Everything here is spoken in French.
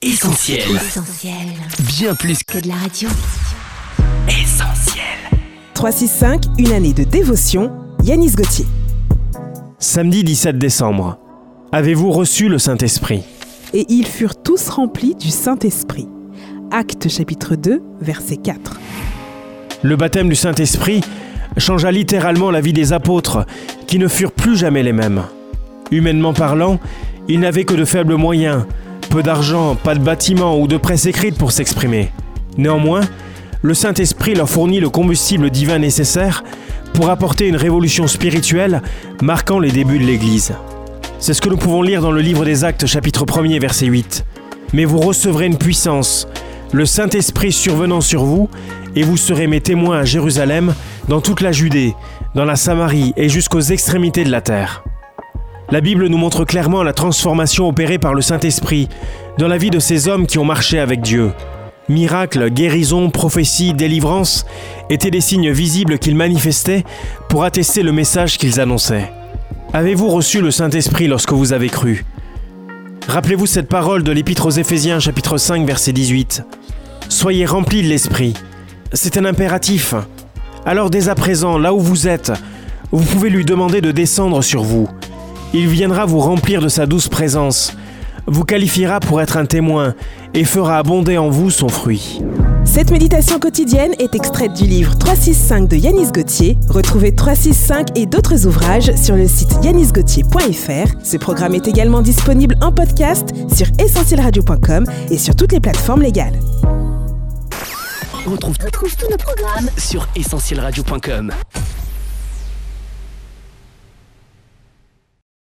Essentiel. Essentiel. Bien plus Que de la radio. qu'essentiel. 365, une année de dévotion, Yanis Gauthier. Samedi 17 décembre. Avez-vous reçu le Saint-Esprit? Et ils furent tous remplis du Saint-Esprit. Actes chapitre 2, verset 4. Le baptême du Saint-Esprit changea littéralement la vie des apôtres, qui ne furent plus jamais les mêmes. Humainement parlant, ils n'avaient que de faibles moyens, peu d'argent, pas de bâtiment ou de presse écrite pour s'exprimer. Néanmoins, le Saint-Esprit leur fournit le combustible divin nécessaire pour apporter une révolution spirituelle marquant les débuts de l'Église. C'est ce que nous pouvons lire dans le livre des Actes chapitre 1er verset 8. Mais vous recevrez une puissance, le Saint-Esprit survenant sur vous, et vous serez mes témoins à Jérusalem, dans toute la Judée, dans la Samarie et jusqu'aux extrémités de la terre. La Bible nous montre clairement la transformation opérée par le Saint-Esprit dans la vie de ces hommes qui ont marché avec Dieu. Miracles, guérisons, prophéties, délivrances étaient des signes visibles qu'ils manifestaient pour attester le message qu'ils annonçaient. Avez-vous reçu le Saint-Esprit lorsque vous avez cru? Rappelez-vous cette parole de l'Épître aux Éphésiens chapitre 5 verset 18. Soyez remplis de l'Esprit. C'est un impératif. Alors dès à présent, là où vous êtes, vous pouvez lui demander de descendre sur vous. Il viendra vous remplir de sa douce présence, vous qualifiera pour être un témoin et fera abonder en vous son fruit. Cette méditation quotidienne est extraite du livre 365 de Yanis Gauthier. Retrouvez 365 et d'autres ouvrages sur le site yanisgauthier.fr. Ce programme est également disponible en podcast sur essentielradio.com et sur toutes les plateformes légales. On retrouve, Retrouve tous nos programmes sur essentielradio.com.